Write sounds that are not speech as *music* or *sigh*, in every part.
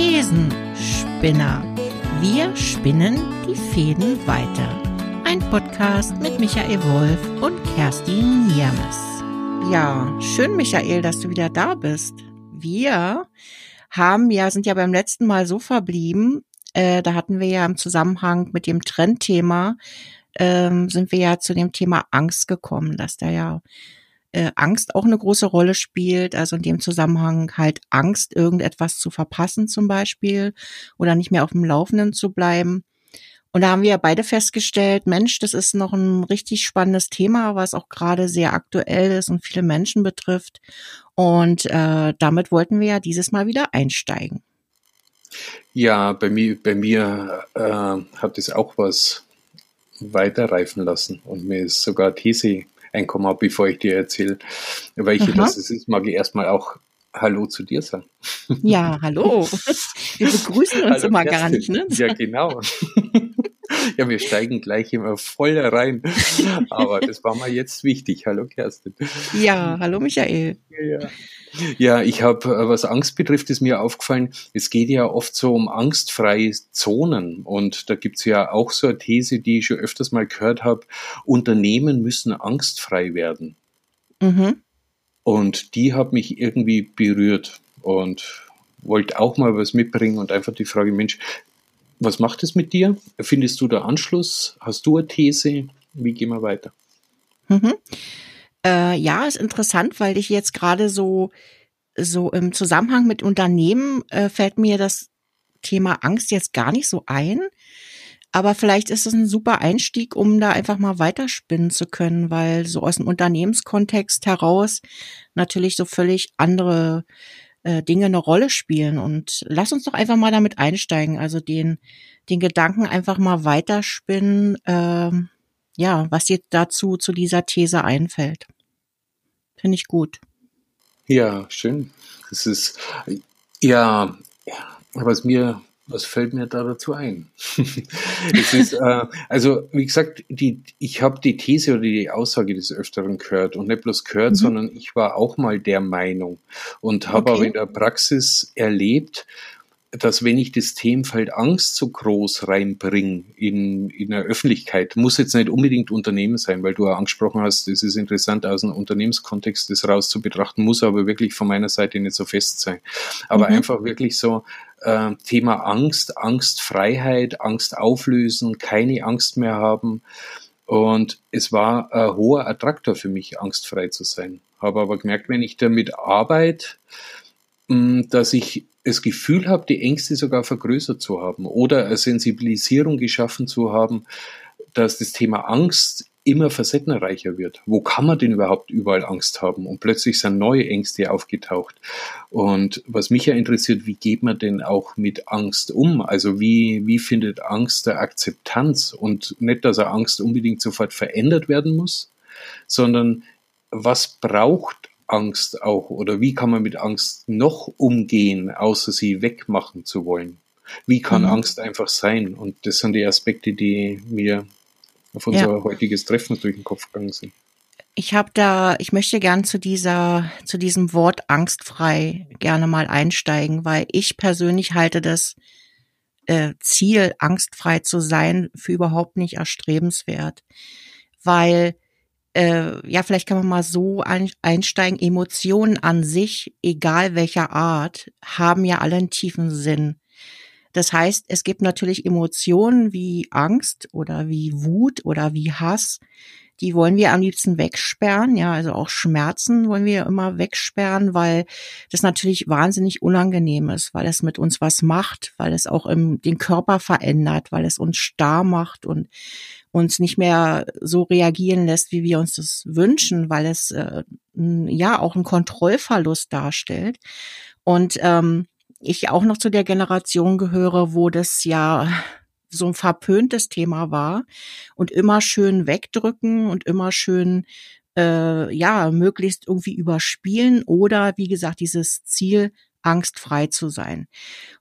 Thesenspinner. Wir spinnen die Fäden weiter. Ein Podcast mit Michael Wolf und Kerstin Niermes. Ja, schön, Michael, dass du wieder da bist. Wir haben ja, sind ja beim letzten Mal so verblieben, äh, da hatten wir ja im Zusammenhang mit dem Trendthema, ähm, sind wir ja zu dem Thema Angst gekommen, dass da ja äh, Angst auch eine große Rolle spielt, also in dem Zusammenhang halt Angst, irgendetwas zu verpassen zum Beispiel oder nicht mehr auf dem Laufenden zu bleiben. Und da haben wir ja beide festgestellt, Mensch, das ist noch ein richtig spannendes Thema, was auch gerade sehr aktuell ist und viele Menschen betrifft. Und äh, damit wollten wir ja dieses Mal wieder einsteigen. Ja, bei mir, bei mir äh, hat es auch was weiterreifen lassen und mir ist sogar These einkommen, bevor ich dir erzähle, welche Aha. das ist, mag ich erstmal auch Hallo zu dir sagen. Ja, hallo. *laughs* Wir begrüßen uns hallo, immer Kerstin. gar nicht, ne? Ja, genau. *laughs* Ja, wir steigen gleich immer voll rein. Aber das war mal jetzt wichtig. Hallo Kerstin. Ja, hallo Michael. Ja, ja ich habe, äh, was Angst betrifft, ist mir aufgefallen, es geht ja oft so um angstfreie Zonen. Und da gibt's ja auch so eine These, die ich schon öfters mal gehört habe, Unternehmen müssen angstfrei werden. Mhm. Und die hat mich irgendwie berührt und wollte auch mal was mitbringen und einfach die Frage, Mensch, was macht es mit dir? Findest du da Anschluss? Hast du eine These? Wie gehen wir weiter? Mhm. Äh, ja, ist interessant, weil ich jetzt gerade so, so im Zusammenhang mit Unternehmen äh, fällt mir das Thema Angst jetzt gar nicht so ein. Aber vielleicht ist es ein super Einstieg, um da einfach mal weiterspinnen zu können, weil so aus dem Unternehmenskontext heraus natürlich so völlig andere äh, Dinge eine Rolle spielen. Und lass uns doch einfach mal damit einsteigen. Also den, den Gedanken einfach mal weiterspinnen, äh, ja, was dir dazu zu dieser These einfällt. Finde ich gut. Ja, schön. Das ist ja, was mir was fällt mir da dazu ein? *laughs* es ist, äh, also wie gesagt, die, ich habe die These oder die Aussage des Öfteren gehört und nicht bloß gehört, mhm. sondern ich war auch mal der Meinung und habe okay. aber in der Praxis erlebt, dass wenn ich das Themenfeld Angst so groß reinbringe in, in der Öffentlichkeit, muss jetzt nicht unbedingt Unternehmen sein, weil du ja angesprochen hast, es ist interessant aus einem Unternehmenskontext das raus zu betrachten, muss aber wirklich von meiner Seite nicht so fest sein. Aber mhm. einfach wirklich so äh, Thema Angst, Angstfreiheit, Angst auflösen, keine Angst mehr haben. Und es war ein hoher Attraktor für mich, angstfrei zu sein. Habe aber gemerkt, wenn ich damit arbeite, dass ich das Gefühl habe, die Ängste sogar vergrößert zu haben oder eine Sensibilisierung geschaffen zu haben, dass das Thema Angst immer facettenreicher wird. Wo kann man denn überhaupt überall Angst haben? Und plötzlich sind neue Ängste aufgetaucht. Und was mich ja interessiert, wie geht man denn auch mit Angst um? Also wie, wie findet Angst der Akzeptanz? Und nicht, dass er Angst unbedingt sofort verändert werden muss, sondern was braucht Angst auch oder wie kann man mit Angst noch umgehen, außer sie wegmachen zu wollen? Wie kann mhm. Angst einfach sein? Und das sind die Aspekte, die mir auf unser ja. heutiges Treffen durch den Kopf gegangen sind. Ich habe da, ich möchte gern zu dieser, zu diesem Wort angstfrei gerne mal einsteigen, weil ich persönlich halte das äh, Ziel, angstfrei zu sein, für überhaupt nicht erstrebenswert. Weil äh, ja, vielleicht kann man mal so einsteigen, Emotionen an sich, egal welcher Art, haben ja alle einen tiefen Sinn. Das heißt, es gibt natürlich Emotionen wie Angst oder wie Wut oder wie Hass, die wollen wir am liebsten wegsperren, ja, also auch Schmerzen wollen wir immer wegsperren, weil das natürlich wahnsinnig unangenehm ist, weil es mit uns was macht, weil es auch im, den Körper verändert, weil es uns starr macht und uns nicht mehr so reagieren lässt, wie wir uns das wünschen, weil es äh, ja auch einen Kontrollverlust darstellt. Und ähm, ich auch noch zu der Generation gehöre, wo das ja *laughs* so ein verpöntes Thema war und immer schön wegdrücken und immer schön äh, ja möglichst irgendwie überspielen oder wie gesagt dieses Ziel angstfrei zu sein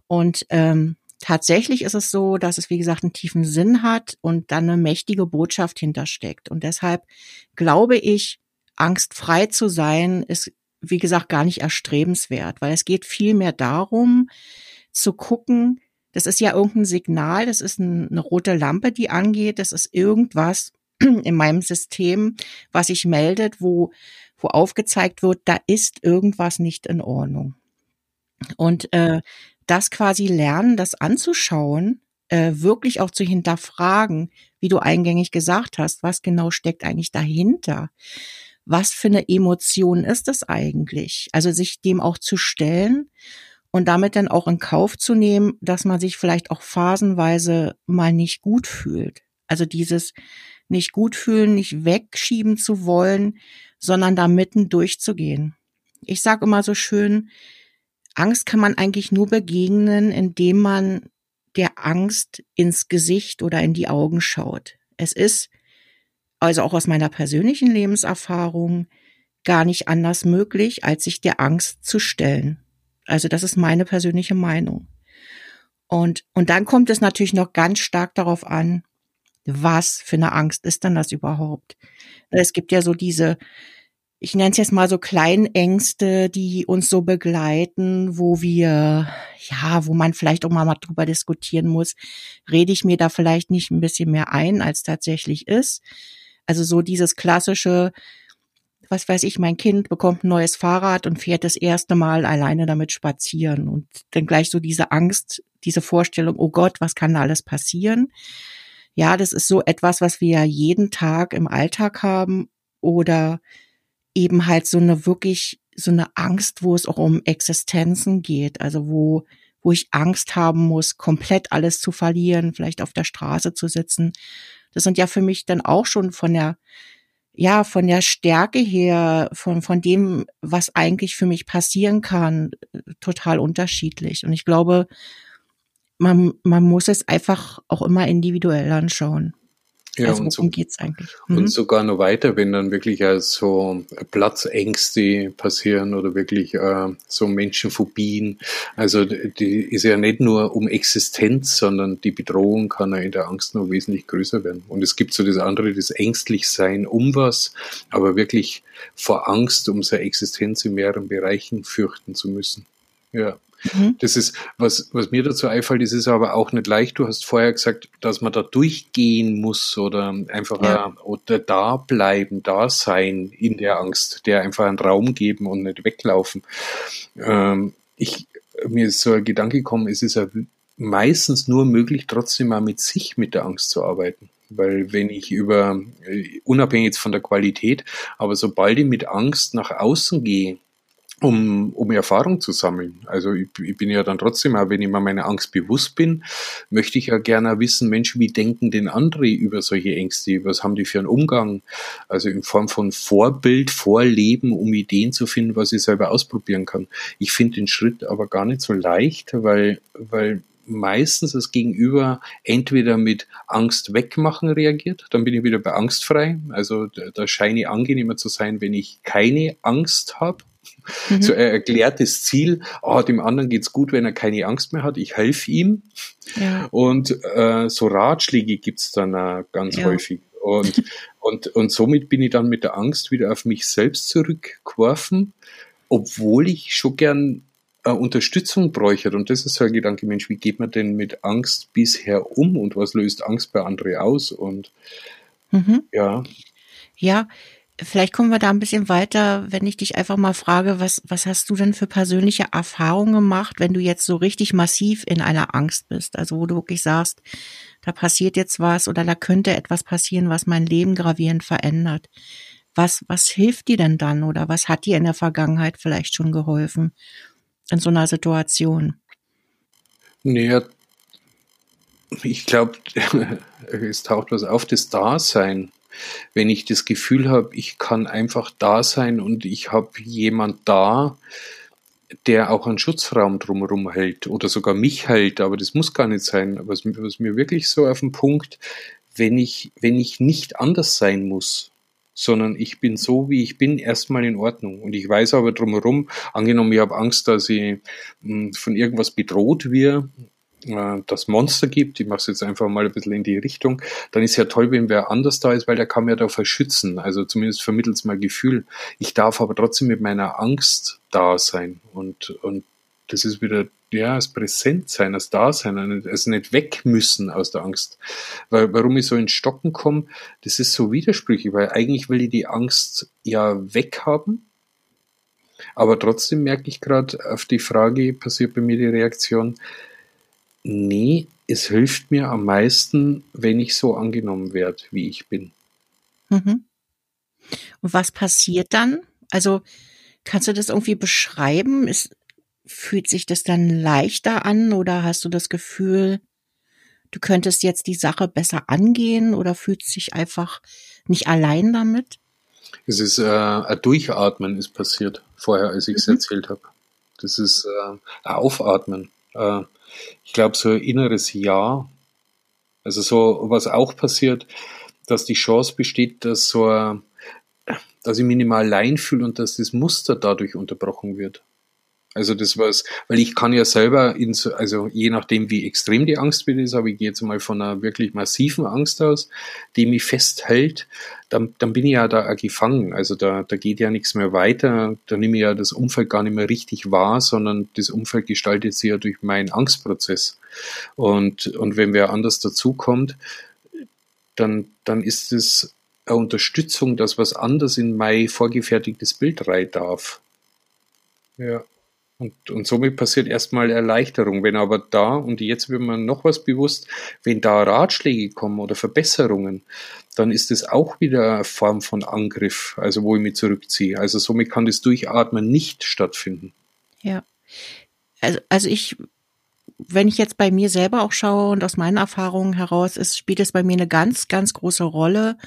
und ähm, tatsächlich ist es so, dass es, wie gesagt, einen tiefen Sinn hat und dann eine mächtige Botschaft hintersteckt. Und deshalb glaube ich, angstfrei zu sein, ist, wie gesagt, gar nicht erstrebenswert, weil es geht vielmehr darum, zu gucken, das ist ja irgendein Signal, das ist eine rote Lampe, die angeht, das ist irgendwas *clears throat* in meinem System, was sich meldet, wo, wo aufgezeigt wird, da ist irgendwas nicht in Ordnung. Und äh, das quasi lernen, das anzuschauen, äh, wirklich auch zu hinterfragen, wie du eingängig gesagt hast, was genau steckt eigentlich dahinter? Was für eine Emotion ist es eigentlich? Also sich dem auch zu stellen und damit dann auch in Kauf zu nehmen, dass man sich vielleicht auch phasenweise mal nicht gut fühlt. Also dieses nicht gut fühlen, nicht wegschieben zu wollen, sondern da mitten durchzugehen. Ich sage immer so schön, Angst kann man eigentlich nur begegnen, indem man der Angst ins Gesicht oder in die Augen schaut. Es ist, also auch aus meiner persönlichen Lebenserfahrung, gar nicht anders möglich, als sich der Angst zu stellen. Also das ist meine persönliche Meinung. Und, und dann kommt es natürlich noch ganz stark darauf an, was für eine Angst ist denn das überhaupt? Es gibt ja so diese, ich nenne es jetzt mal so Kleinängste, die uns so begleiten, wo wir, ja, wo man vielleicht auch mal, drüber diskutieren muss, rede ich mir da vielleicht nicht ein bisschen mehr ein, als tatsächlich ist. Also so dieses klassische, was weiß ich, mein Kind bekommt ein neues Fahrrad und fährt das erste Mal alleine damit spazieren und dann gleich so diese Angst, diese Vorstellung, oh Gott, was kann da alles passieren? Ja, das ist so etwas, was wir ja jeden Tag im Alltag haben oder eben halt so eine wirklich so eine Angst, wo es auch um Existenzen geht, also wo wo ich Angst haben muss, komplett alles zu verlieren, vielleicht auf der Straße zu sitzen. Das sind ja für mich dann auch schon von der ja, von der Stärke her, von, von dem, was eigentlich für mich passieren kann, total unterschiedlich. Und ich glaube, man, man muss es einfach auch immer individuell anschauen. Ja, also, und worum so, geht's eigentlich? Mhm. Und sogar noch weiter, wenn dann wirklich so Platzängste passieren oder wirklich äh, so Menschenphobien. Also die ist ja nicht nur um Existenz, sondern die Bedrohung kann ja in der Angst noch wesentlich größer werden. Und es gibt so das andere, das ängstlich sein um was, aber wirklich vor Angst um seine Existenz in mehreren Bereichen fürchten zu müssen. Ja. Mhm. Das ist, was, was mir dazu einfällt, ist aber auch nicht leicht. Du hast vorher gesagt, dass man da durchgehen muss oder einfach ja. oder da bleiben, da sein in der Angst, der einfach einen Raum geben und nicht weglaufen. Ähm, ich, mir ist so ein Gedanke gekommen, es ist ja meistens nur möglich, trotzdem mal mit sich mit der Angst zu arbeiten. Weil wenn ich über, äh, unabhängig jetzt von der Qualität, aber sobald ich mit Angst nach außen gehe, um, um Erfahrung zu sammeln. Also ich, ich, bin ja dann trotzdem, auch wenn ich mir meiner Angst bewusst bin, möchte ich ja gerne wissen, Menschen, wie denken denn andere über solche Ängste? Was haben die für einen Umgang? Also in Form von Vorbild, Vorleben, um Ideen zu finden, was ich selber ausprobieren kann. Ich finde den Schritt aber gar nicht so leicht, weil, weil meistens das Gegenüber entweder mit Angst wegmachen reagiert, dann bin ich wieder bei angstfrei. Also da scheine ich angenehmer zu sein, wenn ich keine Angst habe Mhm. So ein erklärtes Ziel, oh, dem anderen geht's gut, wenn er keine Angst mehr hat, ich helfe ihm. Ja. Und äh, so Ratschläge gibt's dann auch ganz ja. häufig. Und, *laughs* und, und somit bin ich dann mit der Angst wieder auf mich selbst zurückgeworfen, obwohl ich schon gern äh, Unterstützung bräuchte. Und das ist so ein Gedanke, Mensch, wie geht man denn mit Angst bisher um und was löst Angst bei anderen aus? Und mhm. ja. Ja, Vielleicht kommen wir da ein bisschen weiter, wenn ich dich einfach mal frage, was, was hast du denn für persönliche Erfahrungen gemacht, wenn du jetzt so richtig massiv in einer Angst bist? Also wo du wirklich sagst, da passiert jetzt was oder da könnte etwas passieren, was mein Leben gravierend verändert. Was, was hilft dir denn dann oder was hat dir in der Vergangenheit vielleicht schon geholfen in so einer Situation? Naja, ich glaube, *laughs* es taucht was auf, das Dasein wenn ich das Gefühl habe, ich kann einfach da sein und ich habe jemand da, der auch einen Schutzraum drumherum hält oder sogar mich hält, aber das muss gar nicht sein. Was, was mir wirklich so auf den Punkt, wenn ich, wenn ich nicht anders sein muss, sondern ich bin so, wie ich bin, erstmal in Ordnung. Und ich weiß aber drumherum, angenommen, ich habe Angst, dass ich hm, von irgendwas bedroht werde, äh, das Monster gibt, ich mache es jetzt einfach mal ein bisschen in die Richtung, dann ist ja toll, wenn wer anders da ist, weil der kann mir davor schützen. Also zumindest vermittelt mal Gefühl. Ich darf aber trotzdem mit meiner Angst da sein und, und das ist wieder, ja, das Präsentsein, das Dasein, also nicht weg müssen aus der Angst. Weil, warum ich so in Stocken komme, das ist so widersprüchlich, weil eigentlich will ich die Angst ja weghaben, aber trotzdem merke ich gerade auf die Frage, passiert bei mir die Reaktion, nee, es hilft mir am meisten, wenn ich so angenommen werde, wie ich bin. Mhm. Und was passiert dann? Also kannst du das irgendwie beschreiben? Ist, fühlt sich das dann leichter an oder hast du das Gefühl, du könntest jetzt die Sache besser angehen oder fühlst dich einfach nicht allein damit? Es ist äh, ein Durchatmen ist passiert vorher, als ich es mhm. erzählt habe. Das ist äh, ein Aufatmen. Äh, ich glaube, so ein inneres Ja. Also so, was auch passiert, dass die Chance besteht, dass so dass ich mich nicht mehr allein fühle und dass das Muster dadurch unterbrochen wird. Also das war's, weil ich kann ja selber, in so, also je nachdem wie extrem die Angst wieder ist, aber ich gehe jetzt mal von einer wirklich massiven Angst aus, die mich festhält, dann, dann bin ich ja da gefangen. Also da, da geht ja nichts mehr weiter, da nehme ich ja das Umfeld gar nicht mehr richtig wahr, sondern das Umfeld gestaltet sich ja durch meinen Angstprozess. Und, und wenn wer anders dazukommt, dann, dann ist es eine Unterstützung, dass was anders in mein vorgefertigtes Bild rein darf. Ja. Und, und somit passiert erstmal Erleichterung. Wenn aber da, und jetzt wird man noch was bewusst, wenn da Ratschläge kommen oder Verbesserungen, dann ist es auch wieder eine Form von Angriff, also wo ich mich zurückziehe. Also somit kann das Durchatmen nicht stattfinden. Ja. Also, also ich, wenn ich jetzt bei mir selber auch schaue und aus meinen Erfahrungen heraus ist, spielt es bei mir eine ganz, ganz große Rolle,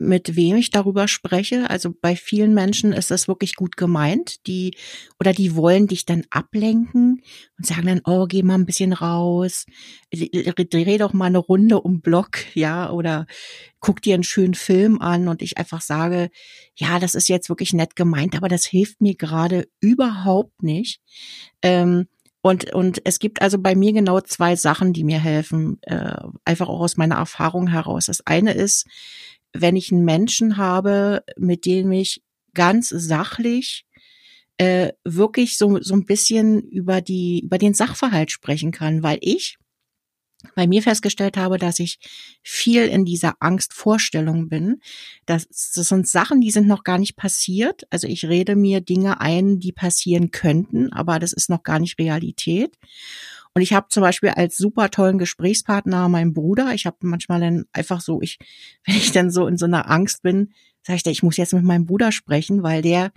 mit wem ich darüber spreche. Also bei vielen Menschen ist das wirklich gut gemeint, die oder die wollen dich dann ablenken und sagen dann, oh, geh mal ein bisschen raus, dreh doch mal eine Runde um Block, ja, oder guck dir einen schönen Film an und ich einfach sage, ja, das ist jetzt wirklich nett gemeint, aber das hilft mir gerade überhaupt nicht. Ähm, und, und es gibt also bei mir genau zwei Sachen, die mir helfen, äh, einfach auch aus meiner Erfahrung heraus. Das eine ist, wenn ich einen Menschen habe, mit dem ich ganz sachlich äh, wirklich so, so ein bisschen über die, über den Sachverhalt sprechen kann, weil ich bei mir festgestellt habe, dass ich viel in dieser Angstvorstellung bin. Das, das sind Sachen, die sind noch gar nicht passiert. Also ich rede mir Dinge ein, die passieren könnten, aber das ist noch gar nicht Realität. Und ich habe zum Beispiel als super tollen Gesprächspartner meinen Bruder. Ich habe manchmal dann einfach so, ich, *laughs* wenn ich dann so in so einer Angst bin, sage ich, ich muss jetzt mit meinem Bruder sprechen, weil der,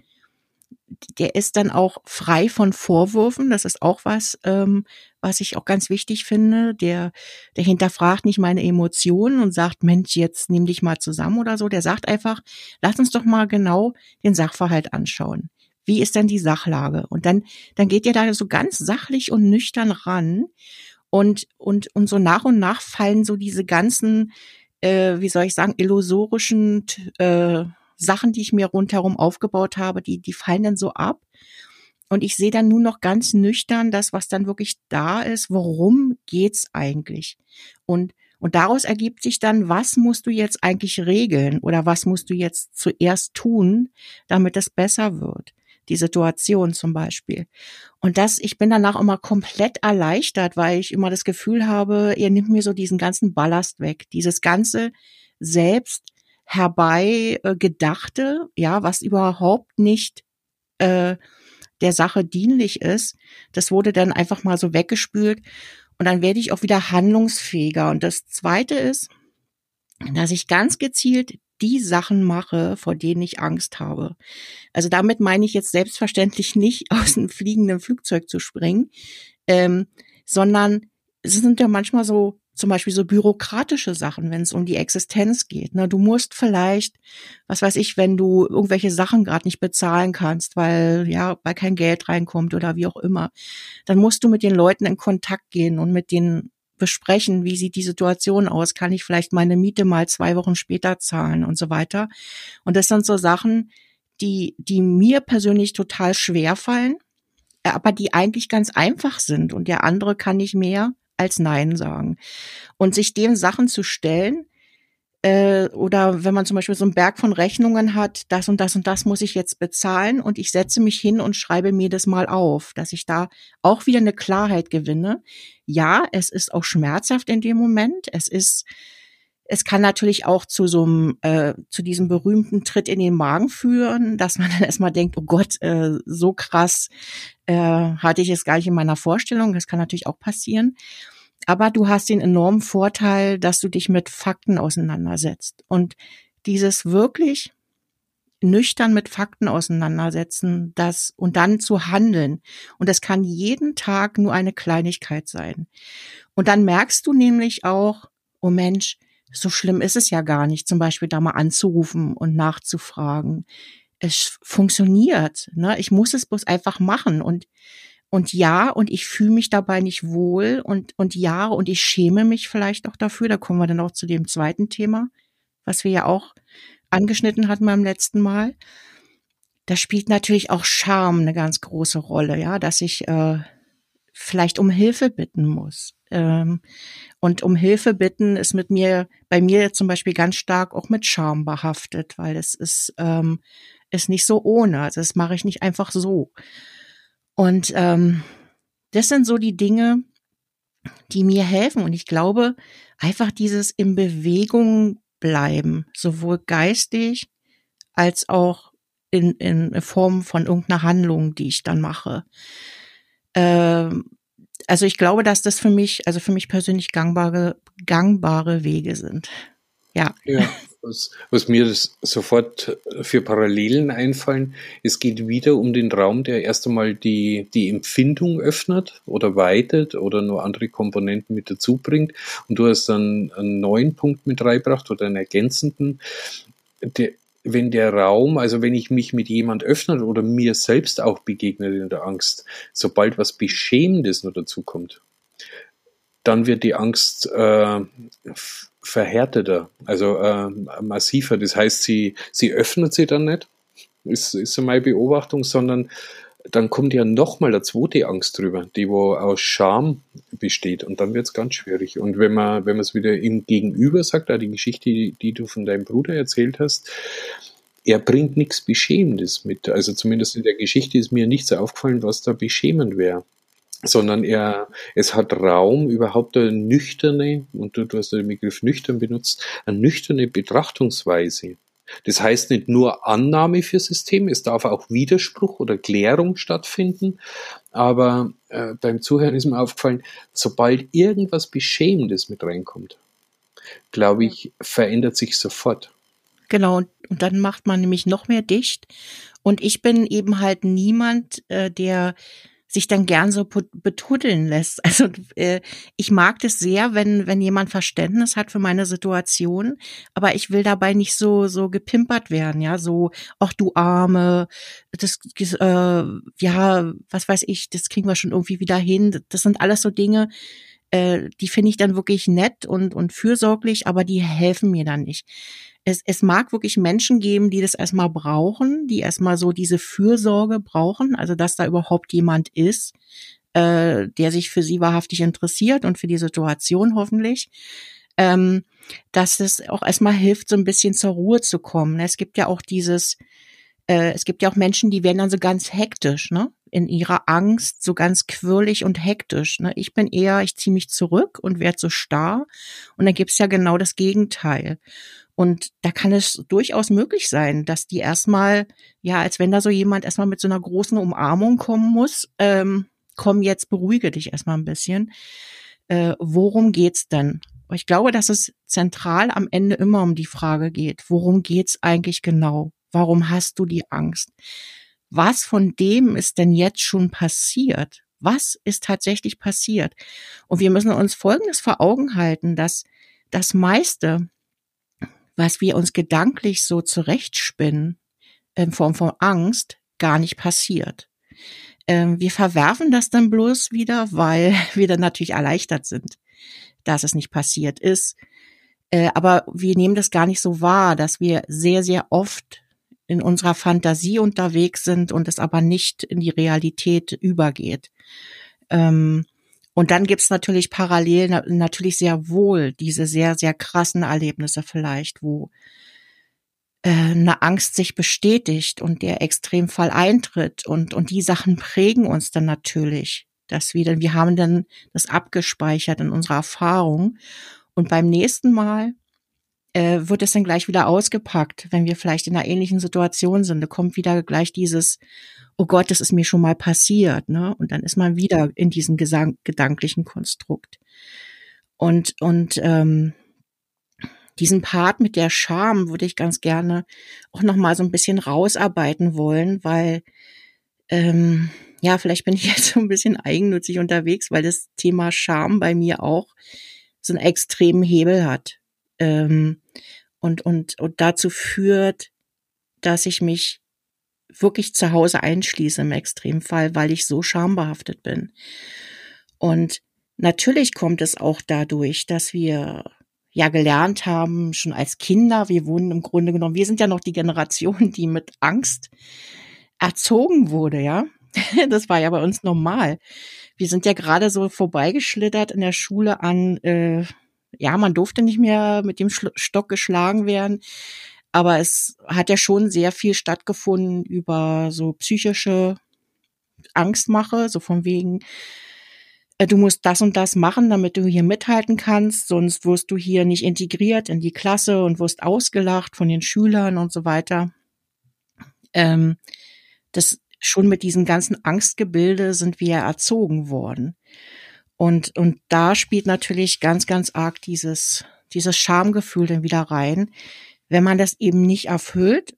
der ist dann auch frei von Vorwürfen. Das ist auch was, ähm, was ich auch ganz wichtig finde. Der, der hinterfragt nicht meine Emotionen und sagt, Mensch, jetzt nimm dich mal zusammen oder so. Der sagt einfach, lass uns doch mal genau den Sachverhalt anschauen wie ist denn die Sachlage? Und dann, dann geht ihr da so ganz sachlich und nüchtern ran und, und, und so nach und nach fallen so diese ganzen, äh, wie soll ich sagen, illusorischen äh, Sachen, die ich mir rundherum aufgebaut habe, die, die fallen dann so ab. Und ich sehe dann nur noch ganz nüchtern das, was dann wirklich da ist. Worum geht's eigentlich? Und, und daraus ergibt sich dann, was musst du jetzt eigentlich regeln oder was musst du jetzt zuerst tun, damit es besser wird? Die Situation zum Beispiel. Und das, ich bin danach immer komplett erleichtert, weil ich immer das Gefühl habe, ihr nimmt mir so diesen ganzen Ballast weg, dieses ganze selbst herbei äh, ja, was überhaupt nicht äh, der Sache dienlich ist, das wurde dann einfach mal so weggespült und dann werde ich auch wieder handlungsfähiger. Und das Zweite ist, dass ich ganz gezielt die Sachen mache, vor denen ich Angst habe. Also damit meine ich jetzt selbstverständlich nicht *laughs* aus einem fliegenden Flugzeug zu springen, ähm, sondern es sind ja manchmal so zum Beispiel so bürokratische Sachen, wenn es um die Existenz geht. Ne? Du musst vielleicht, was weiß ich, wenn du irgendwelche Sachen gerade nicht bezahlen kannst, weil ja, weil kein Geld reinkommt oder wie auch immer, dann musst du mit den Leuten in Kontakt gehen und mit denen besprechen, wie sieht die Situation aus, kann ich vielleicht meine Miete mal zwei Wochen später zahlen und so weiter. Und das sind so Sachen, die, die mir persönlich total schwer fallen, aber die eigentlich ganz einfach sind und der andere kann nicht mehr als Nein sagen. Und sich den Sachen zu stellen, äh, oder wenn man zum Beispiel so einen Berg von Rechnungen hat, das und das und das muss ich jetzt bezahlen und ich setze mich hin und schreibe mir das mal auf, dass ich da auch wieder eine Klarheit gewinne. Ja, es ist auch schmerzhaft in dem Moment. Es ist es kann natürlich auch zu so einem, äh, zu diesem berühmten Tritt in den Magen führen, dass man *laughs* dann erstmal denkt, oh Gott, äh, so krass äh, hatte ich es gar nicht in meiner Vorstellung. Das kann natürlich auch passieren. Aber du hast den enormen Vorteil, dass du dich mit Fakten auseinandersetzt. Und dieses wirklich nüchtern mit Fakten auseinandersetzen, das und dann zu handeln. Und das kann jeden Tag nur eine Kleinigkeit sein. Und dann merkst du nämlich auch, oh Mensch, so schlimm ist es ja gar nicht, zum Beispiel da mal anzurufen und nachzufragen. Es funktioniert. Ne? Ich muss es bloß einfach machen. Und, und ja, und ich fühle mich dabei nicht wohl. Und, und ja, und ich schäme mich vielleicht auch dafür. Da kommen wir dann auch zu dem zweiten Thema, was wir ja auch angeschnitten hatten beim letzten Mal. Da spielt natürlich auch Scham eine ganz große Rolle, ja, dass ich äh, vielleicht um Hilfe bitten muss. Ähm, und um Hilfe bitten ist mit mir, bei mir zum Beispiel ganz stark auch mit Scham behaftet, weil es ist, ähm, ist nicht so ohne. Also das mache ich nicht einfach so. Und ähm, das sind so die Dinge, die mir helfen. Und ich glaube, einfach dieses in Bewegung bleiben, sowohl geistig als auch in, in Form von irgendeiner Handlung, die ich dann mache. Ähm, also ich glaube, dass das für mich, also für mich persönlich gangbare, gangbare Wege sind. Ja. Ja, *laughs* was, was mir sofort für Parallelen einfallen, es geht wieder um den Raum, der erst einmal die, die Empfindung öffnet oder weitet oder nur andere Komponenten mit dazu bringt. Und du hast dann einen neuen Punkt mit reingebracht oder einen ergänzenden. Der, wenn der Raum, also wenn ich mich mit jemand öffne oder mir selbst auch begegnet in der Angst, sobald was Beschämendes noch dazu kommt, dann wird die Angst äh, verhärteter, also äh, massiver. Das heißt, sie, sie öffnet sie dann nicht, ist, ist so meine Beobachtung, sondern dann kommt ja nochmal der zweite Angst drüber, die wo aus Scham besteht und dann wird es ganz schwierig. Und wenn man wenn man es wieder im Gegenüber sagt, da die Geschichte, die du von deinem Bruder erzählt hast, er bringt nichts Beschämendes mit. Also zumindest in der Geschichte ist mir nichts aufgefallen, was da beschämend wäre sondern er, es hat Raum, überhaupt eine nüchterne, und du, du hast den Begriff nüchtern benutzt, eine nüchterne Betrachtungsweise das heißt nicht nur Annahme für System, es darf auch Widerspruch oder Klärung stattfinden. Aber äh, beim Zuhören ist mir aufgefallen, sobald irgendwas Beschämendes mit reinkommt, glaube ich, verändert sich sofort. Genau, und, und dann macht man nämlich noch mehr dicht. Und ich bin eben halt niemand, äh, der sich dann gern so betuddeln lässt. *laughs* Also äh, ich mag das sehr, wenn wenn jemand Verständnis hat für meine Situation, aber ich will dabei nicht so so gepimpert werden, ja, so ach du Arme, das äh, ja, was weiß ich, das kriegen wir schon irgendwie wieder hin. Das sind alles so Dinge, äh, die finde ich dann wirklich nett und und fürsorglich, aber die helfen mir dann nicht es, es mag wirklich Menschen geben, die das erstmal brauchen, die erstmal so diese Fürsorge brauchen, also dass da überhaupt jemand ist, äh, der sich für sie wahrhaftig interessiert und für die Situation hoffentlich. Ähm, dass es auch erstmal hilft, so ein bisschen zur Ruhe zu kommen. Es gibt ja auch dieses, äh, es gibt ja auch Menschen, die werden dann so ganz hektisch, ne? In ihrer Angst, so ganz quirlig und hektisch. Ne? Ich bin eher, ich ziehe mich zurück und werde so starr. Und dann gibt's ja genau das Gegenteil. Und da kann es durchaus möglich sein, dass die erstmal, ja, als wenn da so jemand erstmal mit so einer großen Umarmung kommen muss, ähm, komm jetzt, beruhige dich erstmal ein bisschen. Äh, worum geht's denn? Ich glaube, dass es zentral am Ende immer um die Frage geht, worum geht's eigentlich genau? Warum hast du die Angst? Was von dem ist denn jetzt schon passiert? Was ist tatsächlich passiert? Und wir müssen uns Folgendes vor Augen halten, dass das meiste, was wir uns gedanklich so zurechtspinnen, in Form von Angst, gar nicht passiert. Ähm, wir verwerfen das dann bloß wieder, weil *laughs* wir dann natürlich erleichtert sind, dass es nicht passiert ist. Äh, aber wir nehmen das gar nicht so wahr, dass wir sehr, sehr oft in unserer Fantasie unterwegs sind und es aber nicht in die Realität übergeht. Ähm, Und dann gibt's natürlich parallel na natürlich sehr wohl diese sehr, sehr krassen Erlebnisse vielleicht, wo äh, eine Angst sich bestätigt und der Extremfall eintritt und, und die Sachen prägen uns dann natürlich, dass wir dann, wir haben dann das abgespeichert in unserer Erfahrung und beim nächsten Mal äh, wird es dann gleich wieder ausgepackt, wenn wir vielleicht in einer ähnlichen Situation sind. Da kommt wieder gleich dieses, oh Gott, das ist mir schon mal passiert, ne? Und dann ist man wieder in diesem Gesang gedanklichen Konstrukt. Und, und ähm, diesen Part mit der Scham würde ich ganz gerne auch noch mal so ein bisschen rausarbeiten wollen, weil ähm, ja, vielleicht bin ich *laughs* jetzt so ein bisschen eigennützig unterwegs, weil das Thema Scham bei mir auch so einen extremen Hebel hat ähm, und und und dazu führt, dass ich mich wirklich zu Hause einschließe im Extremfall, weil ich so schambehaftet bin. Und natürlich kommt es auch dadurch, dass wir ja gelernt haben, schon als Kinder, wir wohnen im Grunde genommen, wir sind ja noch die Generation, die mit Angst erzogen wurde, ja. *laughs* Das war ja bei uns normal. Wir sind ja gerade so vorbeigeschlittert in der Schule an, äh, ja, man durfte nicht mehr mit dem Stock geschlagen werden, aber es hat ja schon sehr viel stattgefunden über so psychische Angstmache, so von wegen, äh, du musst das und das machen, damit du hier mithalten kannst, sonst wirst du hier nicht integriert in die Klasse und wirst ausgelacht von den Schülern und so weiter. Ähm, das schon mit diesem ganzen Angstgebilde sind wir erzogen worden. Und, und da spielt natürlich ganz, ganz arg dieses, dieses Schamgefühl dann wieder rein, wenn man das eben nicht erfüllt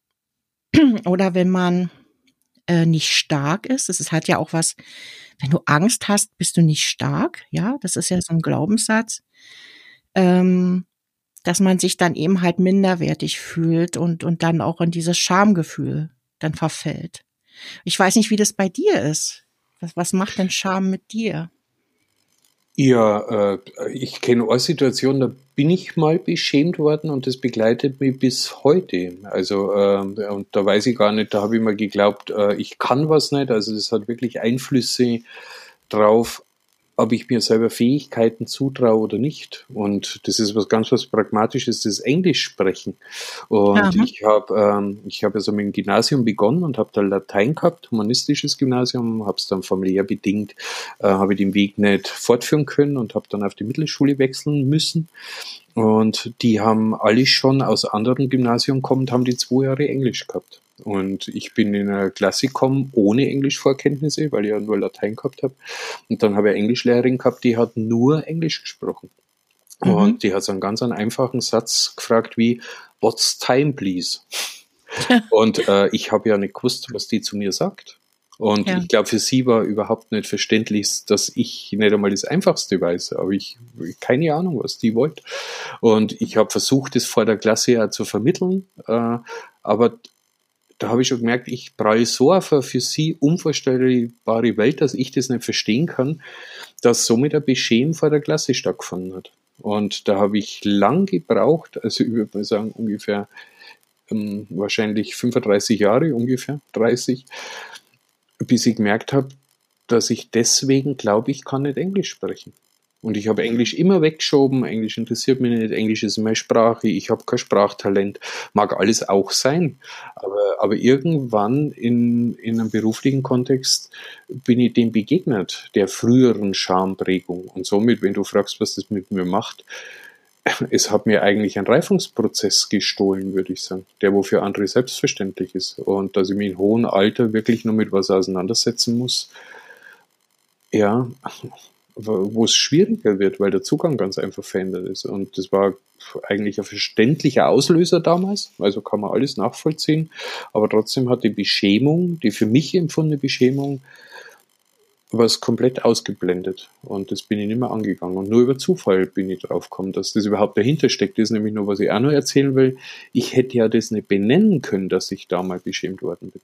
*clears throat* oder wenn man äh, nicht stark ist. Das ist halt ja auch was, wenn du Angst hast, bist du nicht stark. Ja, das ist ja so ein Glaubenssatz. Ähm, dass man sich dann eben halt minderwertig fühlt und, und dann auch in dieses Schamgefühl dann verfällt. Ich weiß nicht, wie das bei dir ist. Was, was macht denn Scham mit dir? Ja, äh, ich kenne eine Situation, da bin ich mal beschämt worden und das begleitet mich bis heute. Also, äh, und da weiß ich gar nicht, da habe ich mal geglaubt, äh, ich kann was nicht. Also, das hat wirklich Einflüsse drauf, ob ich mir selber Fähigkeiten zutraue oder nicht. Und das ist was ganz was Pragmatisches, das Englisch sprechen. Und Aha. ich habe ähm, ich habe also mit dem Gymnasium begonnen und habe da Latein gehabt, humanistisches Gymnasium, habe es dann familiär bedingt, äh, habe ich den Weg nicht fortführen können und habe dann auf die Mittelschule wechseln müssen. Und die haben alle schon aus anderen Gymnasien kommend, haben die zwei Jahre Englisch gehabt. Und ich bin in eine Klasse gekommen ohne Englischvorkenntnisse, weil ich ja nur Latein gehabt habe. Und dann habe ich eine Englischlehrerin gehabt, die hat nur Englisch gesprochen. Mhm. Und die hat so einen ganz einen einfachen Satz gefragt wie, What's time, please? *laughs* und äh, ich habe ja nicht gewusst, was die zu mir sagt. Und ja. ich glaube, für sie war überhaupt nicht verständlich, dass ich nicht einmal das Einfachste weiß. Aber ich keine Ahnung, was die wollte. Und ich habe versucht, das vor der Klasse ja zu vermitteln. Äh, aber da habe ich schon gemerkt, ich pralle so auf eine für sie unvorstellbare Welt, dass ich das nicht verstehen kann, dass somit ein Beschämen vor der Klasse stattgefunden hat. Und da habe ich lang gebraucht, also ich würde mal sagen ungefähr ähm, wahrscheinlich 35 Jahre, ungefähr 30, bis ich gemerkt habe, dass ich deswegen glaube, ich kann nicht Englisch sprechen. Und ich habe Englisch immer weggeschoben. Englisch interessiert mich nicht. Englisch ist meine Sprache. Ich habe kein Sprachtalent. Mag alles auch sein. Aber, aber irgendwann in, in einem beruflichen Kontext bin ich dem begegnet, der früheren Schamprägung. Und somit, wenn du fragst, was das mit mir macht, es hat mir eigentlich einen Reifungsprozess gestohlen, würde ich sagen, der wofür andere selbstverständlich ist. Und dass ich mich in hohem Alter wirklich nur mit was auseinandersetzen muss, ja, wo es schwieriger wird, weil der Zugang ganz einfach verändert ist. Und das war eigentlich ein verständlicher Auslöser damals, also kann man alles nachvollziehen, aber trotzdem hat die Beschämung, die für mich empfundene Beschämung, was komplett ausgeblendet. Und das bin ich nicht mehr angegangen. Und nur über Zufall bin ich drauf gekommen, dass das überhaupt dahinter steckt. Das ist nämlich nur, was ich auch noch erzählen will. Ich hätte ja das nicht benennen können, dass ich da mal beschämt worden bin.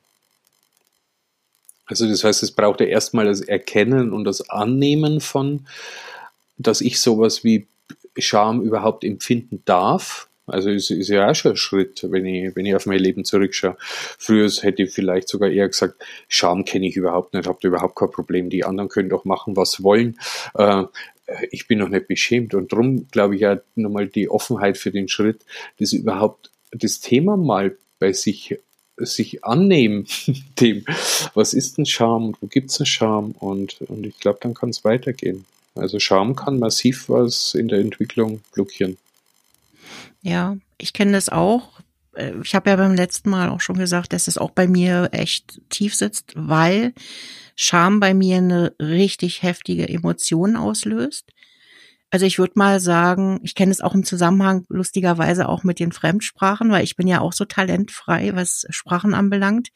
Also das heißt, es braucht ja erstmal das Erkennen und das Annehmen von, dass ich sowas wie Scham überhaupt empfinden darf. Also ist, ist ja auch schon ein Schritt, wenn ich, wenn ich auf mein Leben zurückschaue. Früher hätte ich vielleicht sogar eher gesagt, Scham kenne ich überhaupt nicht, habt überhaupt kein Problem. Die anderen können doch machen, was wollen. Äh, ich bin noch nicht beschämt. Und darum glaube ich ja nochmal die Offenheit für den Schritt, das überhaupt das Thema mal bei sich sich annehmen *laughs* dem, was ist ein Scham, wo gibt es einen Scham und, und ich glaube, dann kann es weitergehen. Also Scham kann massiv was in der Entwicklung blockieren. Ja, ich kenne das auch. Äh, ich habe ja beim letzten Mal auch schon gesagt, dass es auch bei mir echt tief sitzt, weil Scham bei mir eine richtig heftige Emotion auslöst. Also ich würde mal sagen, ich kenne es auch im Zusammenhang lustigerweise auch mit den Fremdsprachen, weil ich bin ja auch so talentfrei, was Sprachen anbelangt.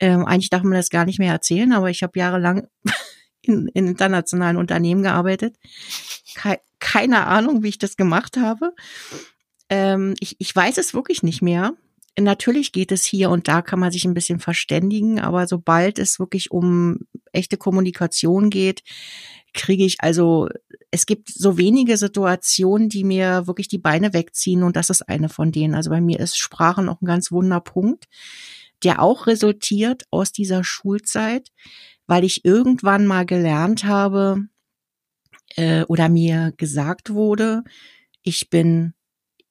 Ähm, eigentlich darf man das gar nicht mehr erzählen, aber ich habe jahrelang *laughs* in, in internationalen Unternehmen gearbeitet. Ke keine Ahnung, wie ich das gemacht habe. Ähm, ich, ich weiß es wirklich nicht mehr. Natürlich geht es hier und da, kann man sich ein bisschen verständigen, aber sobald es wirklich um echte Kommunikation geht, kriege ich also, es gibt so wenige Situationen, die mir wirklich die Beine wegziehen und das ist eine von denen. Also bei mir ist Sprache noch ein ganz wunder Punkt, der auch resultiert aus dieser Schulzeit, weil ich irgendwann mal gelernt habe äh, oder mir gesagt wurde, ich bin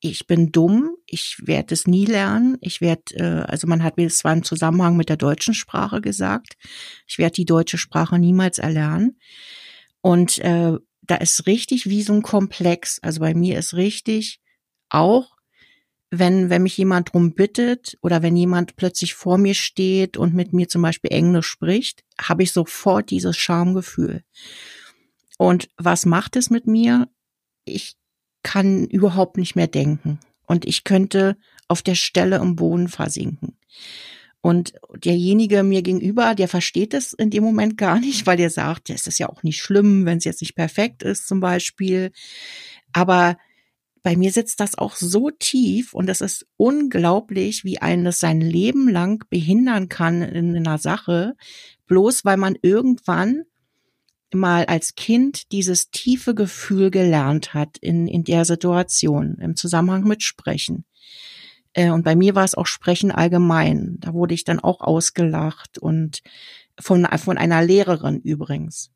ich bin dumm, ich werde es nie lernen. Ich werde, äh, also man hat mir das zwar im Zusammenhang mit der deutschen Sprache gesagt, ich werde die deutsche Sprache niemals erlernen. Und äh, da ist richtig wie so ein Komplex. Also bei mir ist richtig auch, wenn, wenn mich jemand drum bittet oder wenn jemand plötzlich vor mir steht und mit mir zum Beispiel Englisch spricht, habe ich sofort dieses Schamgefühl. Und was macht es mit mir? Ich kann überhaupt nicht mehr denken. Und ich könnte auf der Stelle im Boden versinken. Und derjenige mir gegenüber, der versteht es in dem Moment gar nicht, weil der sagt, es ist ja auch nicht schlimm, wenn es jetzt nicht perfekt ist zum Beispiel. Aber bei mir sitzt das auch so tief und es ist unglaublich, wie einen das sein Leben lang behindern kann in einer Sache, bloß weil man irgendwann mal als Kind dieses tiefe Gefühl gelernt hat in, in der Situation, im Zusammenhang mit Sprechen. Äh, und bei mir war es auch Sprechen allgemein. Da wurde ich dann auch ausgelacht und von, von einer Lehrerin übrigens.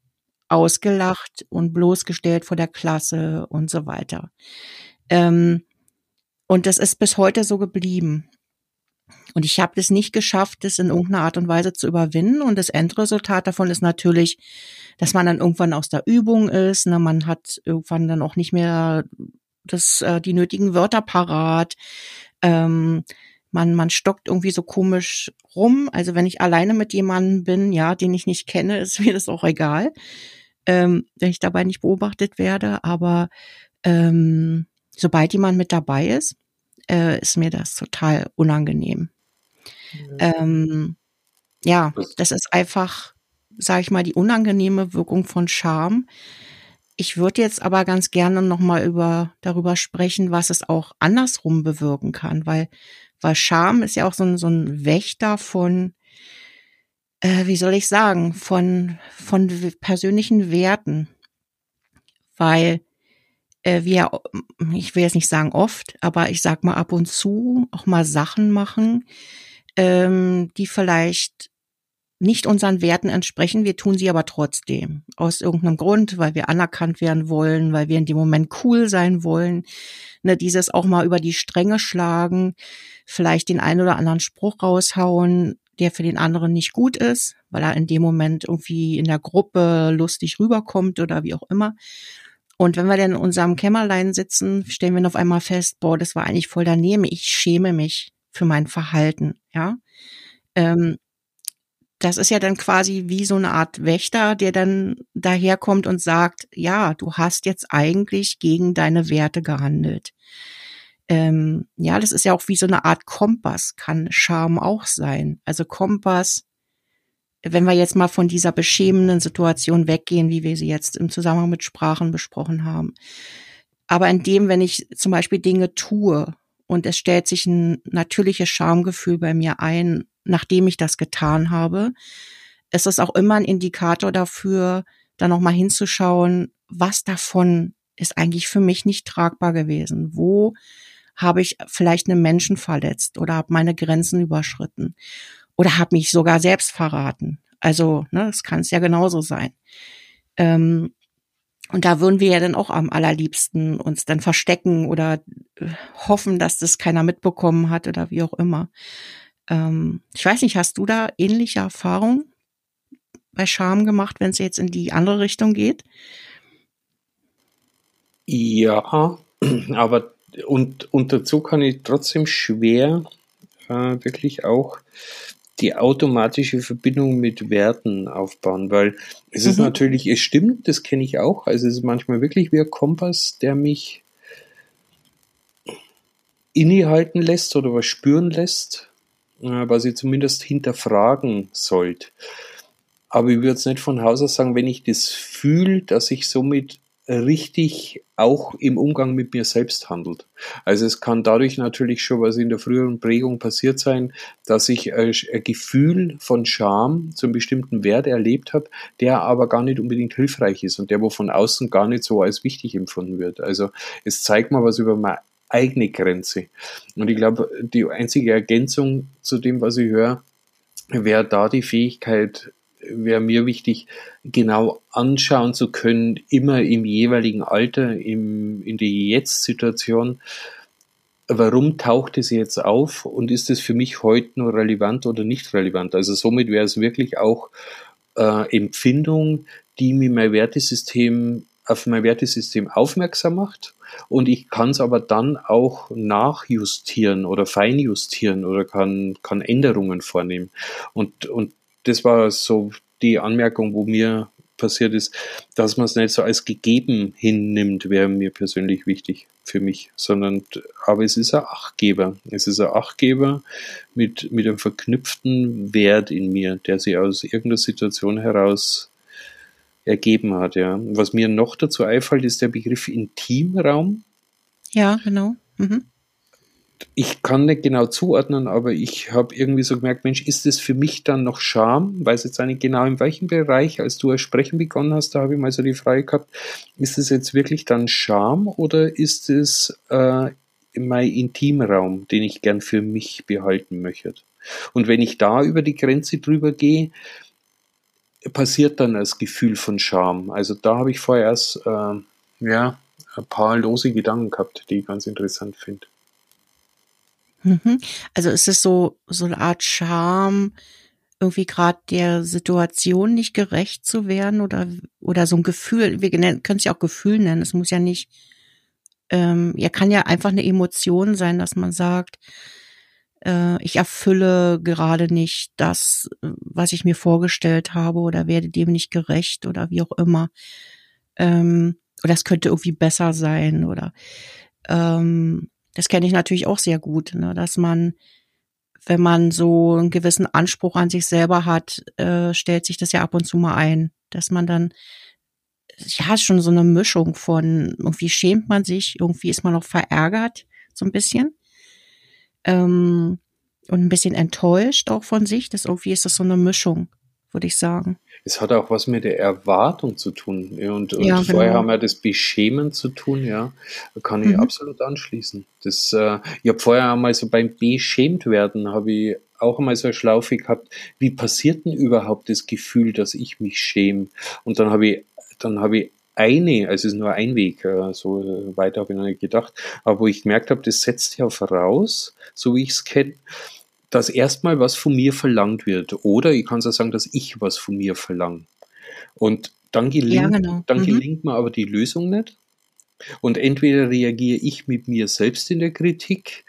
Ausgelacht und bloßgestellt vor der Klasse und so weiter. Ähm, und das ist bis heute so geblieben. Und ich habe es nicht geschafft, das in irgendeiner Art und Weise zu überwinden. Und das Endresultat davon ist natürlich, dass man dann irgendwann aus der Übung ist. Ne? Man hat irgendwann dann auch nicht mehr das, äh, die nötigen Wörter parat. Ähm, man, man stockt irgendwie so komisch rum. Also wenn ich alleine mit jemandem bin, ja, den ich nicht kenne, *laughs* ist mir das auch egal, ähm, wenn ich dabei nicht beobachtet werde. Aber ähm, sobald jemand mit dabei ist, äh, ist mir das total unangenehm. Ja. Ähm, ja, das ist einfach, sage ich mal, die unangenehme Wirkung von Scham. Ich würde jetzt aber ganz gerne nochmal über, darüber sprechen, was es auch andersrum bewirken kann, weil, weil Scham ist ja auch so ein, so ein Wächter von, äh, wie soll ich sagen, von, von persönlichen Werten. Weil äh, wir, ich will jetzt nicht sagen oft, aber ich sag mal ab und zu auch mal Sachen machen, ähm, die vielleicht nicht unseren Werten entsprechen. Wir tun sie aber trotzdem. Aus irgendeinem Grund, weil wir anerkannt werden wollen, weil wir in dem Moment cool sein wollen. Ne, dieses auch mal über die Stränge schlagen, vielleicht den einen oder anderen Spruch raushauen, der für den anderen nicht gut ist, weil er in dem Moment irgendwie in der Gruppe lustig rüberkommt oder wie auch immer. Und wenn wir dann in unserem Kämmerlein sitzen, stellen wir auf einmal fest, boah, das war eigentlich voll daneben. Ich schäme mich für mein Verhalten, ja. Ähm, das ist ja dann quasi wie so eine Art Wächter, der dann daherkommt und sagt, ja, du hast jetzt eigentlich gegen deine Werte gehandelt. Ähm, ja, das ist ja auch wie so eine Art Kompass, kann Charme auch sein. Also Kompass, wenn wir jetzt mal von dieser beschämenden Situation weggehen, wie wir sie jetzt im Zusammenhang mit Sprachen besprochen haben. Aber in dem, wenn ich zum Beispiel Dinge tue und es stellt sich ein natürliches Schamgefühl bei mir ein, nachdem ich das getan habe. Es ist auch immer ein Indikator dafür, da nochmal hinzuschauen, was davon ist eigentlich für mich nicht tragbar gewesen. Wo habe ich vielleicht einen Menschen verletzt oder habe meine Grenzen überschritten oder habe mich sogar selbst verraten. Also, ne, das kann es ja genauso sein. Ähm, und da würden wir ja dann auch am allerliebsten uns dann verstecken oder äh, hoffen, dass das keiner mitbekommen hat oder wie auch immer. Ähm, ich weiß nicht, hast du da ähnliche Erfahrungen bei Scham gemacht, wenn es jetzt in die andere Richtung geht? Ja, aber und, und dazu kann ich trotzdem schwer äh, wirklich auch die automatische Verbindung mit Werten aufbauen, weil es mhm. ist natürlich, es stimmt, das kenne ich auch, also es ist manchmal wirklich wie ein Kompass, der mich innehalten lässt oder was spüren lässt, äh, was ich zumindest hinterfragen sollte. Aber ich würde es nicht von Haus aus sagen, wenn ich das fühle, dass ich somit richtig auch im Umgang mit mir selbst handelt. Also es kann dadurch natürlich schon, was in der früheren Prägung passiert sein, dass ich ein Gefühl von Scham zu einem bestimmten Wert erlebt habe, der aber gar nicht unbedingt hilfreich ist und der wo von außen gar nicht so als wichtig empfunden wird. Also es zeigt mal was über meine eigene Grenze. Und ich glaube, die einzige Ergänzung zu dem, was ich höre, wäre da die Fähigkeit, wäre mir wichtig, genau anschauen zu können, immer im jeweiligen Alter, im, in der Jetzt-Situation, warum taucht es jetzt auf und ist es für mich heute nur relevant oder nicht relevant? Also somit wäre es wirklich auch äh, Empfindung, die mir mein Wertesystem auf mein Wertesystem aufmerksam macht und ich kann es aber dann auch nachjustieren oder feinjustieren oder kann, kann Änderungen vornehmen. Und, und das war so die Anmerkung, wo mir passiert ist, dass man es nicht so als gegeben hinnimmt, wäre mir persönlich wichtig für mich, sondern, aber es ist ein Achtgeber. Es ist ein Achtgeber mit, mit einem verknüpften Wert in mir, der sich aus irgendeiner Situation heraus ergeben hat, ja. Was mir noch dazu einfällt, ist der Begriff Intimraum. Ja, genau. Mhm ich kann nicht genau zuordnen, aber ich habe irgendwie so gemerkt, Mensch, ist es für mich dann noch Scham? Weiß jetzt nicht genau in welchem Bereich, als du das Sprechen begonnen hast, da habe ich mal so die Frage gehabt, ist es jetzt wirklich dann Scham oder ist es äh, mein Intimraum, den ich gern für mich behalten möchte? Und wenn ich da über die Grenze drüber gehe, passiert dann das Gefühl von Scham. Also da habe ich vorher erst äh, ja, ein paar lose Gedanken gehabt, die ich ganz interessant finde. Mhm. Also ist es so, so eine Art Charme, irgendwie gerade der Situation nicht gerecht zu werden oder, oder so ein Gefühl, wir können es ja auch Gefühl nennen, es muss ja nicht, ähm, ja kann ja einfach eine Emotion sein, dass man sagt, äh, ich erfülle gerade nicht das, was ich mir vorgestellt habe oder werde dem nicht gerecht oder wie auch immer. Ähm, oder es könnte irgendwie besser sein oder ähm, das kenne ich natürlich auch sehr gut, ne, dass man, wenn man so einen gewissen Anspruch an sich selber hat, äh, stellt sich das ja ab und zu mal ein, dass man dann ja schon so eine Mischung von irgendwie schämt man sich, irgendwie ist man auch verärgert, so ein bisschen. Ähm, und ein bisschen enttäuscht auch von sich. Das irgendwie ist das so eine Mischung würde ich sagen. Es hat auch was mit der Erwartung zu tun. Und, und ja, vorher genau. haben wir das Beschämen zu tun, ja. Kann ich mhm. absolut anschließen. Das, äh, ich habe vorher einmal so beim Beschämt werden, habe ich auch einmal so eine Schlaufe gehabt, wie passiert denn überhaupt das Gefühl, dass ich mich schäme? Und dann habe ich, dann habe ich eine, also es ist nur ein Weg, äh, so weiter habe ich noch nicht gedacht, aber wo ich gemerkt habe, das setzt ja voraus, so wie ich es kenne, dass erstmal was von mir verlangt wird. Oder ich kann es auch sagen, dass ich was von mir verlange. Und dann gelingt, ja, genau. dann mhm. gelingt mir aber die Lösung nicht. Und entweder reagiere ich mit mir selbst in der Kritik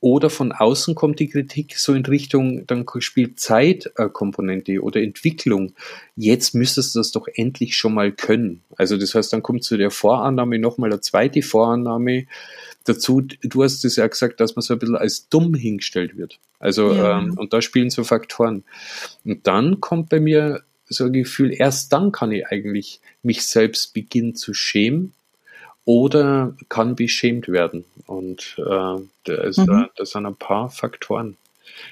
oder von außen kommt die Kritik so in Richtung, dann spielt Zeit eine Komponente oder Entwicklung. Jetzt müsstest du das doch endlich schon mal können. Also das heißt, dann kommt zu der Vorannahme nochmal eine zweite Vorannahme dazu, du hast es ja gesagt, dass man so ein bisschen als dumm hingestellt wird. Also, ja. ähm, und da spielen so Faktoren. Und dann kommt bei mir so ein Gefühl, erst dann kann ich eigentlich mich selbst beginnen zu schämen oder kann beschämt werden. Und äh, da ist, mhm. das sind ein paar Faktoren.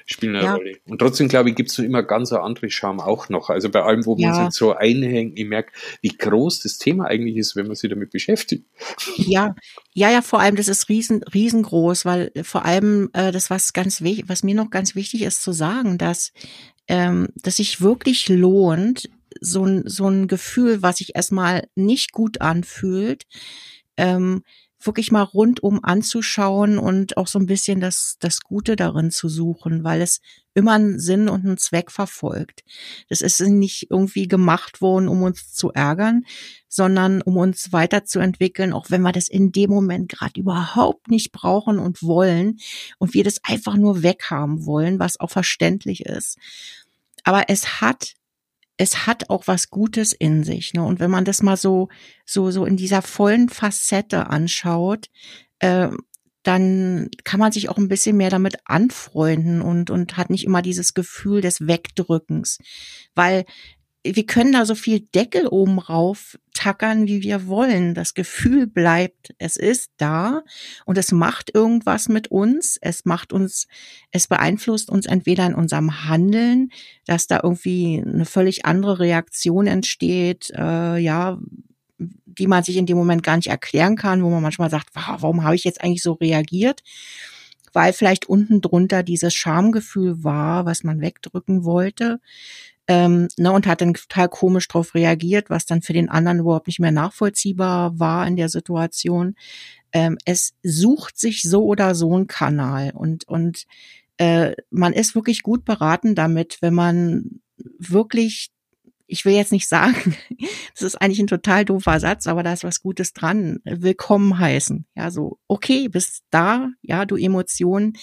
Spielen eine ja. Rolle. Und trotzdem, glaube ich, gibt es so immer ganz eine andere Charme auch noch. Also bei allem, wo ja. man sich so einhängt, ich merke, wie groß das Thema eigentlich ist, wenn man sich damit beschäftigt. Ja, ja, ja, vor allem, das ist riesen, riesengroß, weil vor allem äh, das, was ganz wichtig, was mir noch ganz wichtig ist zu sagen, dass, ähm, dass sich wirklich lohnt, so ein, so ein Gefühl, was sich erstmal nicht gut anfühlt, ähm, wirklich mal rundum anzuschauen und auch so ein bisschen das, das Gute darin zu suchen, weil es immer einen Sinn und einen Zweck verfolgt. Das ist nicht irgendwie gemacht worden, um uns zu ärgern, sondern um uns weiterzuentwickeln, auch wenn wir das in dem Moment gerade überhaupt nicht brauchen und wollen und wir das einfach nur weghaben wollen, was auch verständlich ist. Aber es hat es hat auch was Gutes in sich. Ne? Und wenn man das mal so, so, so in dieser vollen Facette anschaut, äh, dann kann man sich auch ein bisschen mehr damit anfreunden und, und hat nicht immer dieses Gefühl des Wegdrückens. Weil wir können da so viel Deckel oben rauf tackern, wie wir wollen. Das Gefühl bleibt, es ist da und es macht irgendwas mit uns. Es macht uns, es beeinflusst uns entweder in unserem Handeln, dass da irgendwie eine völlig andere Reaktion entsteht, äh, ja, die man sich in dem Moment gar nicht erklären kann, wo man manchmal sagt, warum habe ich jetzt eigentlich so reagiert? Weil vielleicht unten drunter dieses Schamgefühl war, was man wegdrücken wollte ähm, ne, und hat dann total komisch drauf reagiert, was dann für den anderen überhaupt nicht mehr nachvollziehbar war in der Situation. Ähm, es sucht sich so oder so ein Kanal und und äh, man ist wirklich gut beraten damit, wenn man wirklich ich will jetzt nicht sagen, *laughs* das ist eigentlich ein total doofer Satz, aber da ist was Gutes dran. Willkommen heißen. Ja, so, okay, bist da, ja, du Emotionen.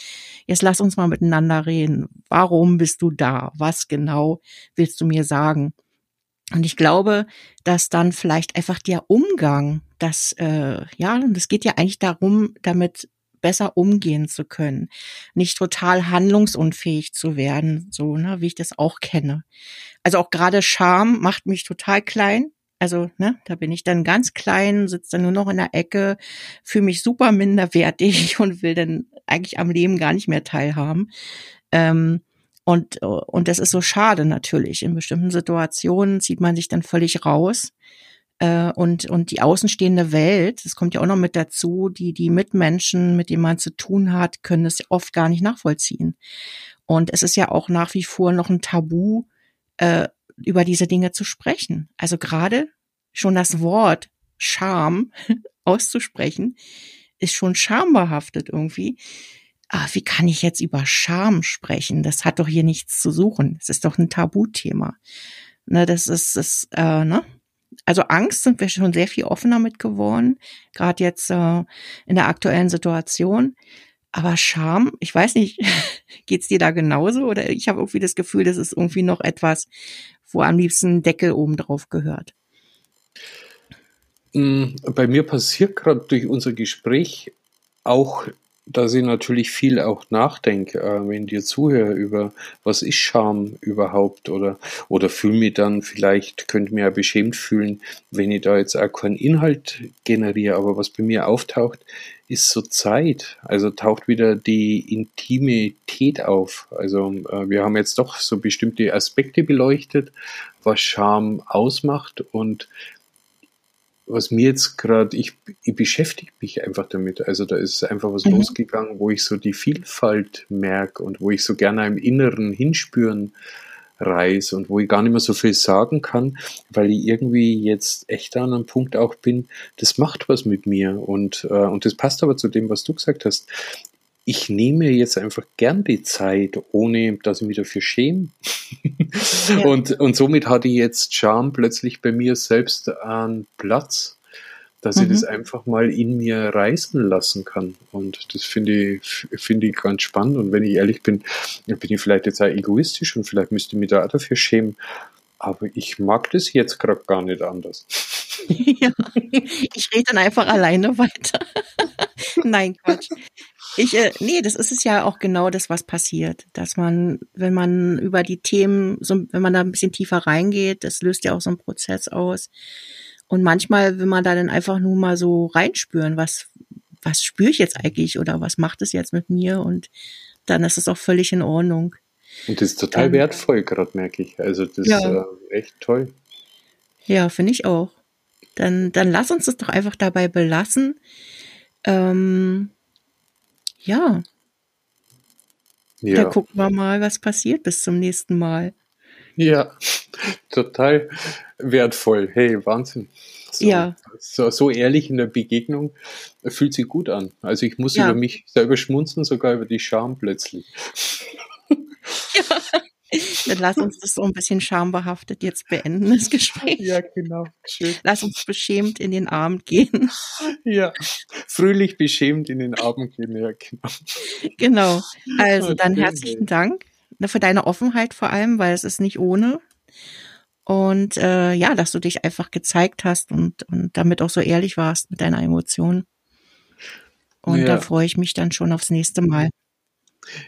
Jetzt lass uns mal miteinander reden. Warum bist du da? Was genau willst du mir sagen? Und ich glaube, dass dann vielleicht einfach der Umgang, das, äh, ja, und es geht ja eigentlich darum, damit besser umgehen zu können, nicht total handlungsunfähig zu werden, so, ne, wie ich das auch kenne. Also auch gerade Scham macht mich total klein. Also, ne, da bin ich dann ganz klein, sitze dann nur noch in der Ecke, fühle mich super minderwertig *laughs* und will dann eigentlich am Leben gar nicht mehr teilhaben. Ähm, und, und das ist so schade natürlich. In bestimmten Situationen zieht man sich dann völlig raus äh, und, und die außenstehende Welt, das kommt ja auch noch mit dazu, die, die Mitmenschen, mit denen man zu tun hat, können es oft gar nicht nachvollziehen. Und es ist ja auch nach wie vor noch ein Tabu, äh, über diese Dinge zu sprechen. Also gerade schon das Wort Scham *laughs* auszusprechen, ist schon schambehaftet irgendwie. Ah, wie kann ich jetzt über Scham sprechen? Das hat doch hier nichts zu suchen. Es ist doch ein Tabuthema. Ne, das ist, das, äh, ne? Also Angst sind wir schon sehr viel offener mit geworden, gerade jetzt äh, in der aktuellen Situation. Aber Scham, ich weiß nicht, *laughs* geht's dir da genauso? Oder ich habe irgendwie das Gefühl, das ist irgendwie noch etwas, wo am liebsten Deckel oben drauf gehört. Mm, bei mir passiert gerade durch unser Gespräch auch dass ich natürlich viel auch nachdenke, äh, wenn dir zuhöre über was ist Scham überhaupt oder oder fühle mich dann vielleicht könnte mir ja beschämt fühlen, wenn ich da jetzt auch keinen Inhalt generiere, aber was bei mir auftaucht, ist so Zeit. Also taucht wieder die Intimität auf. Also äh, wir haben jetzt doch so bestimmte Aspekte beleuchtet, was Scham ausmacht und was mir jetzt gerade, ich, ich beschäftige mich einfach damit. Also da ist einfach was mhm. losgegangen, wo ich so die Vielfalt merke und wo ich so gerne im Inneren hinspüren reise und wo ich gar nicht mehr so viel sagen kann, weil ich irgendwie jetzt echt an einem Punkt auch bin, das macht was mit mir und, äh, und das passt aber zu dem, was du gesagt hast ich nehme jetzt einfach gern die Zeit, ohne dass ich mich dafür schäme. Ja. und, und somit hatte ich jetzt Charme plötzlich bei mir selbst einen Platz, dass mhm. ich das einfach mal in mir reißen lassen kann. Und das finde ich, finde ich ganz spannend. Und wenn ich ehrlich bin, bin ich vielleicht jetzt auch egoistisch und vielleicht müsste ich mich da auch dafür schämen. Aber ich mag das jetzt gerade gar nicht anders. *laughs* ja, ich rede dann einfach alleine weiter. *laughs* Nein, Quatsch. Ich, äh, nee, das ist es ja auch genau das, was passiert. Dass man, wenn man über die Themen, so, wenn man da ein bisschen tiefer reingeht, das löst ja auch so einen Prozess aus. Und manchmal will man da dann einfach nur mal so reinspüren, was, was spüre ich jetzt eigentlich oder was macht es jetzt mit mir und dann ist es auch völlig in Ordnung. Und das ist total dann, wertvoll, gerade merke ich. Also das ja. ist äh, echt toll. Ja, finde ich auch. Dann, dann lass uns das doch einfach dabei belassen. Ähm, ja. Ja. Dann gucken wir mal, was passiert bis zum nächsten Mal. Ja, *laughs* total wertvoll. Hey, Wahnsinn. So, ja. So, so ehrlich in der Begegnung fühlt sich gut an. Also ich muss ja. über mich selber schmunzen, sogar über die Scham plötzlich. Ja. *laughs* Dann lass uns das so ein bisschen schambehaftet jetzt beenden, das Gespräch. Ja, genau. Schön. Lass uns beschämt in den Abend gehen. Ja, fröhlich beschämt in den Abend gehen, ja, genau. Genau. Also dann herzlichen Dank für deine Offenheit vor allem, weil es ist nicht ohne. Und äh, ja, dass du dich einfach gezeigt hast und, und damit auch so ehrlich warst mit deiner Emotion. Und ja. da freue ich mich dann schon aufs nächste Mal.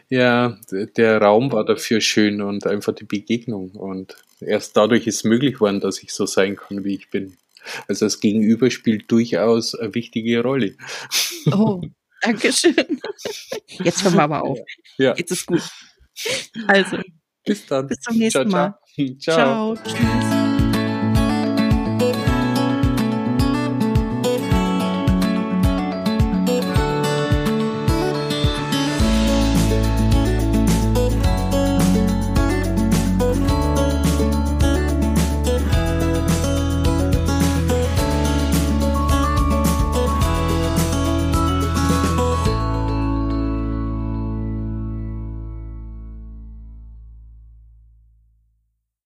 Ja, der Raum war dafür schön und einfach die Begegnung. Und erst dadurch ist möglich geworden, dass ich so sein kann, wie ich bin. Also das Gegenüber spielt durchaus eine wichtige Rolle. Oh, *laughs* danke schön. Jetzt hören wir aber auf. Ja. Jetzt ist gut. Also, bis dann. Bis zum nächsten ciao, Mal. *laughs* Ciao. ciao. Tschüss.